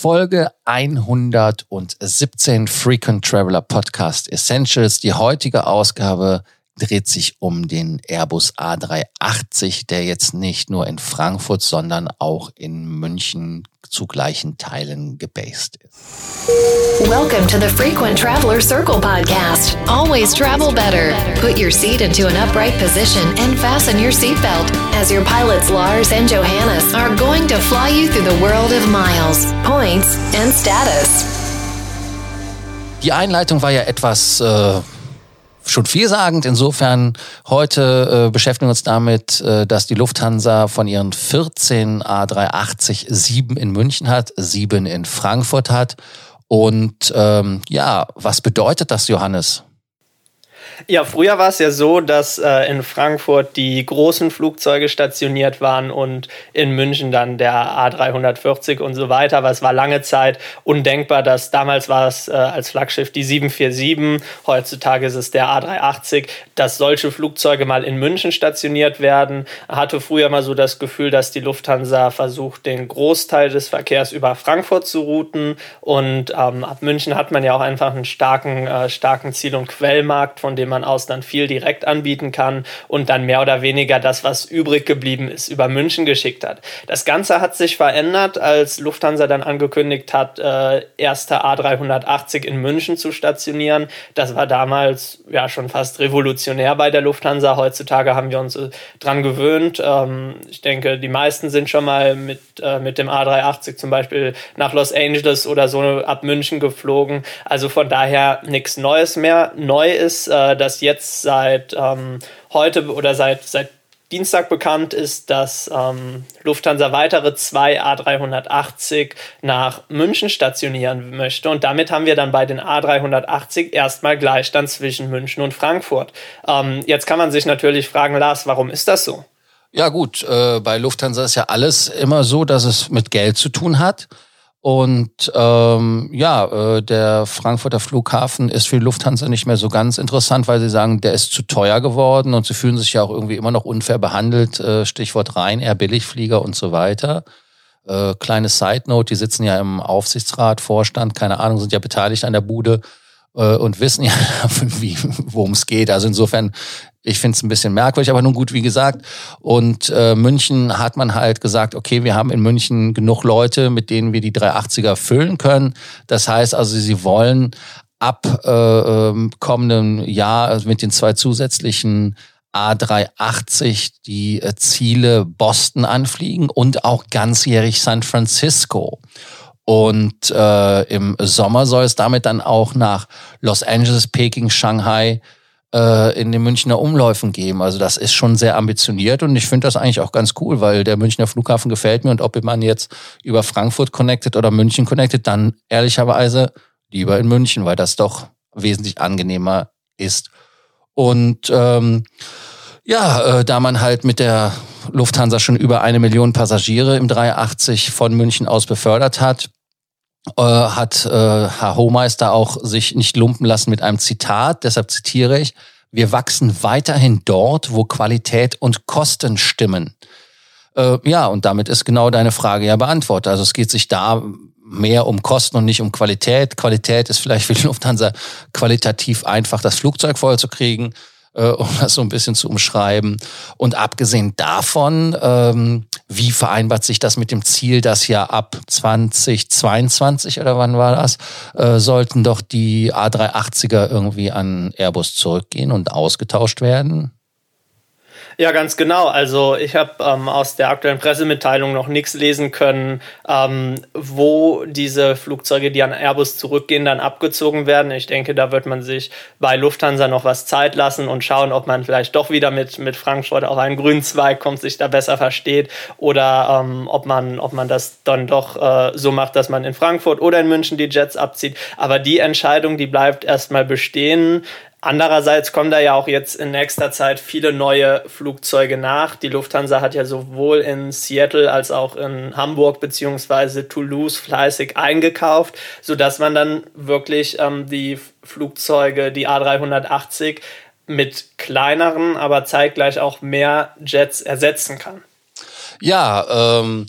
Folge 117 Frequent Traveler Podcast Essentials. Die heutige Ausgabe dreht sich um den Airbus A380, der jetzt nicht nur in Frankfurt, sondern auch in München zu gleichen Teilen gebased ist. Welcome to the Frequent Traveler Circle podcast. Always travel better. Put your seat into an upright position and fasten your seatbelt as your pilots Lars and Johannes are going to fly you through the world of miles, points and status. Die Einleitung war ja etwas äh, schon vielsagend. Insofern heute äh, beschäftigen wir uns damit, äh, dass die Lufthansa von ihren 14 A380 sieben in München hat, sieben in Frankfurt hat. Und ähm, ja, was bedeutet das, Johannes? Ja, früher war es ja so, dass äh, in Frankfurt die großen Flugzeuge stationiert waren und in München dann der A340 und so weiter. Aber es war lange Zeit undenkbar, dass damals war es äh, als Flaggschiff die 747, heutzutage ist es der A380, dass solche Flugzeuge mal in München stationiert werden. Hatte früher mal so das Gefühl, dass die Lufthansa versucht, den Großteil des Verkehrs über Frankfurt zu routen. Und ähm, ab München hat man ja auch einfach einen starken, äh, starken Ziel- und Quellmarkt, von dem man aus dann viel direkt anbieten kann und dann mehr oder weniger das, was übrig geblieben ist, über München geschickt hat. Das Ganze hat sich verändert, als Lufthansa dann angekündigt hat, äh, erste A380 in München zu stationieren. Das war damals ja schon fast revolutionär bei der Lufthansa. Heutzutage haben wir uns äh, dran gewöhnt. Ähm, ich denke, die meisten sind schon mal mit, äh, mit dem A380 zum Beispiel nach Los Angeles oder so ab München geflogen. Also von daher nichts Neues mehr. Neu ist, äh, dass jetzt seit ähm, heute oder seit, seit Dienstag bekannt ist, dass ähm, Lufthansa weitere zwei A380 nach München stationieren möchte. Und damit haben wir dann bei den A380 erstmal Gleichstand zwischen München und Frankfurt. Ähm, jetzt kann man sich natürlich fragen, Lars, warum ist das so? Ja gut, äh, bei Lufthansa ist ja alles immer so, dass es mit Geld zu tun hat. Und ähm, ja, äh, der Frankfurter Flughafen ist für die Lufthansa nicht mehr so ganz interessant, weil sie sagen, der ist zu teuer geworden und sie fühlen sich ja auch irgendwie immer noch unfair behandelt. Äh, Stichwort Ryanair, Billigflieger und so weiter. Äh, kleine Side Note, die sitzen ja im Aufsichtsrat, Vorstand, keine Ahnung, sind ja beteiligt an der Bude äh, und wissen ja, worum es geht. Also insofern ich finde es ein bisschen merkwürdig, aber nun gut, wie gesagt. Und äh, München hat man halt gesagt, okay, wir haben in München genug Leute, mit denen wir die 380er füllen können. Das heißt also, sie wollen ab äh, ähm, kommenden Jahr also mit den zwei zusätzlichen A380 die äh, Ziele Boston anfliegen und auch ganzjährig San Francisco. Und äh, im Sommer soll es damit dann auch nach Los Angeles, Peking, Shanghai, äh, in den Münchner Umläufen geben. Also das ist schon sehr ambitioniert und ich finde das eigentlich auch ganz cool, weil der Münchner Flughafen gefällt mir und ob man jetzt über Frankfurt connected oder München connected, dann ehrlicherweise lieber in München, weil das doch wesentlich angenehmer ist. Und ähm, ja, äh, da man halt mit der Lufthansa schon über eine Million Passagiere im 380 von München aus befördert hat, äh, hat äh, Herr Hohmeister auch sich nicht lumpen lassen mit einem Zitat. Deshalb zitiere ich, wir wachsen weiterhin dort, wo Qualität und Kosten stimmen. Äh, ja, und damit ist genau deine Frage ja beantwortet. Also es geht sich da mehr um Kosten und nicht um Qualität. Qualität ist vielleicht für die Lufthansa qualitativ einfach, das Flugzeug voll zu kriegen äh, um das so ein bisschen zu umschreiben. Und abgesehen davon, ähm, wie vereinbart sich das mit dem Ziel, dass ja ab 2022 oder wann war das, äh, sollten doch die A380er irgendwie an Airbus zurückgehen und ausgetauscht werden? Ja, ganz genau. Also ich habe ähm, aus der aktuellen Pressemitteilung noch nichts lesen können, ähm, wo diese Flugzeuge, die an Airbus zurückgehen, dann abgezogen werden. Ich denke, da wird man sich bei Lufthansa noch was Zeit lassen und schauen, ob man vielleicht doch wieder mit, mit Frankfurt auf einen grünen Zweig kommt, sich da besser versteht oder ähm, ob, man, ob man das dann doch äh, so macht, dass man in Frankfurt oder in München die Jets abzieht. Aber die Entscheidung, die bleibt erstmal bestehen. Andererseits kommen da ja auch jetzt in nächster Zeit viele neue Flugzeuge nach. Die Lufthansa hat ja sowohl in Seattle als auch in Hamburg beziehungsweise Toulouse fleißig eingekauft, sodass man dann wirklich ähm, die Flugzeuge, die A380, mit kleineren, aber zeitgleich auch mehr Jets ersetzen kann. Ja, ähm,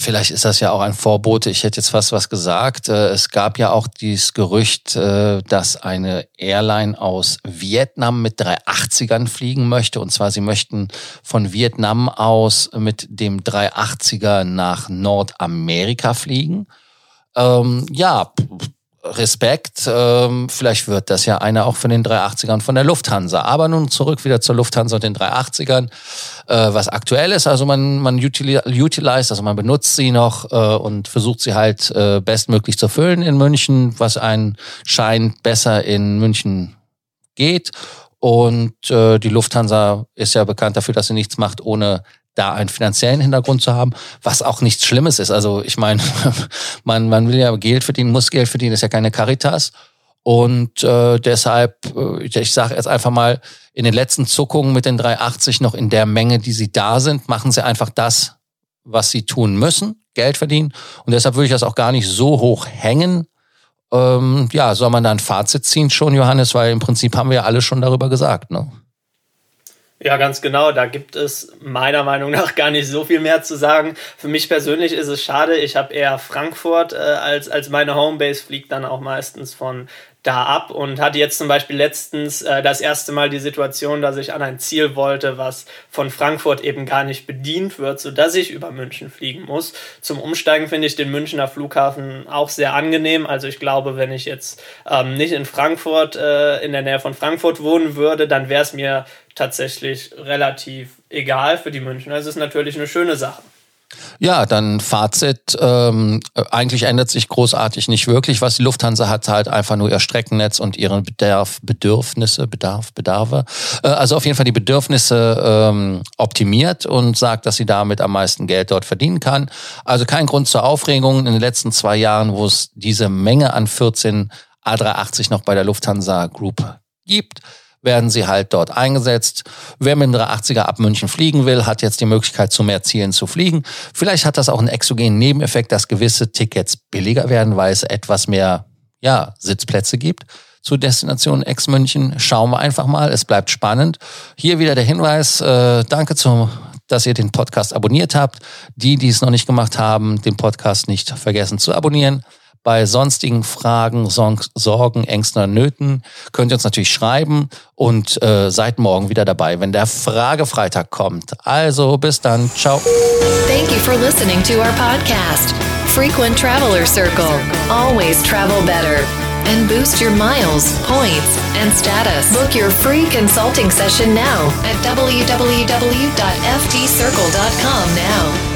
Vielleicht ist das ja auch ein Vorbote. Ich hätte jetzt fast was gesagt. Äh, es gab ja auch dieses Gerücht, äh, dass eine Airline aus Vietnam mit 380ern fliegen möchte. Und zwar, sie möchten von Vietnam aus mit dem 380er nach Nordamerika fliegen. Ähm, ja, Respekt. Ähm, vielleicht wird das ja einer auch von den 380ern von der Lufthansa. Aber nun zurück wieder zur Lufthansa und den 380ern, äh, was aktuell ist. Also man, man utilized, also man benutzt sie noch äh, und versucht sie halt äh, bestmöglich zu füllen in München, was einen scheint besser in München geht. Und äh, die Lufthansa ist ja bekannt dafür, dass sie nichts macht, ohne da einen finanziellen Hintergrund zu haben, was auch nichts Schlimmes ist. Also ich meine, man, man will ja Geld verdienen, muss Geld verdienen, ist ja keine Caritas. Und äh, deshalb, äh, ich sage jetzt einfach mal, in den letzten Zuckungen mit den 380 noch in der Menge, die sie da sind, machen sie einfach das, was sie tun müssen, Geld verdienen. Und deshalb würde ich das auch gar nicht so hoch hängen. Ähm, ja, soll man da ein Fazit ziehen schon, Johannes, weil im Prinzip haben wir ja alle schon darüber gesagt. Ne? Ja, ganz genau. Da gibt es meiner Meinung nach gar nicht so viel mehr zu sagen. Für mich persönlich ist es schade. Ich habe eher Frankfurt äh, als, als meine Homebase, fliegt dann auch meistens von da ab und hatte jetzt zum Beispiel letztens äh, das erste Mal die Situation, dass ich an ein Ziel wollte, was von Frankfurt eben gar nicht bedient wird, sodass ich über München fliegen muss. Zum Umsteigen finde ich den Münchner Flughafen auch sehr angenehm. Also ich glaube, wenn ich jetzt ähm, nicht in Frankfurt, äh, in der Nähe von Frankfurt wohnen würde, dann wäre es mir tatsächlich relativ egal für die Münchner. Es ist natürlich eine schöne Sache. Ja, dann Fazit. Ähm, eigentlich ändert sich großartig nicht wirklich. Was die Lufthansa hat, halt einfach nur ihr Streckennetz und ihre Bedarf, Bedürfnisse, Bedarf, Bedarfe. Äh, also auf jeden Fall die Bedürfnisse ähm, optimiert und sagt, dass sie damit am meisten Geld dort verdienen kann. Also kein Grund zur Aufregung. In den letzten zwei Jahren, wo es diese Menge an 14 A380 noch bei der Lufthansa Group gibt, werden sie halt dort eingesetzt. Wer mit einem 380er ab München fliegen will, hat jetzt die Möglichkeit, zu mehr Zielen zu fliegen. Vielleicht hat das auch einen exogenen Nebeneffekt, dass gewisse Tickets billiger werden, weil es etwas mehr ja, Sitzplätze gibt zu Destination Ex München. Schauen wir einfach mal. Es bleibt spannend. Hier wieder der Hinweis. Äh, danke zum dass ihr den Podcast abonniert habt. Die, die es noch nicht gemacht haben, den Podcast nicht vergessen zu abonnieren. Bei sonstigen Fragen, Sorgen, Ängsten oder Nöten könnt ihr uns natürlich schreiben und äh, seid morgen wieder dabei, wenn der Fragefreitag kommt. Also bis dann. Ciao. Thank you for listening to our podcast. Frequent Traveler Circle. Always travel better. And boost your miles, points, and status. Book your free consulting session now at www.ftcircle.com now.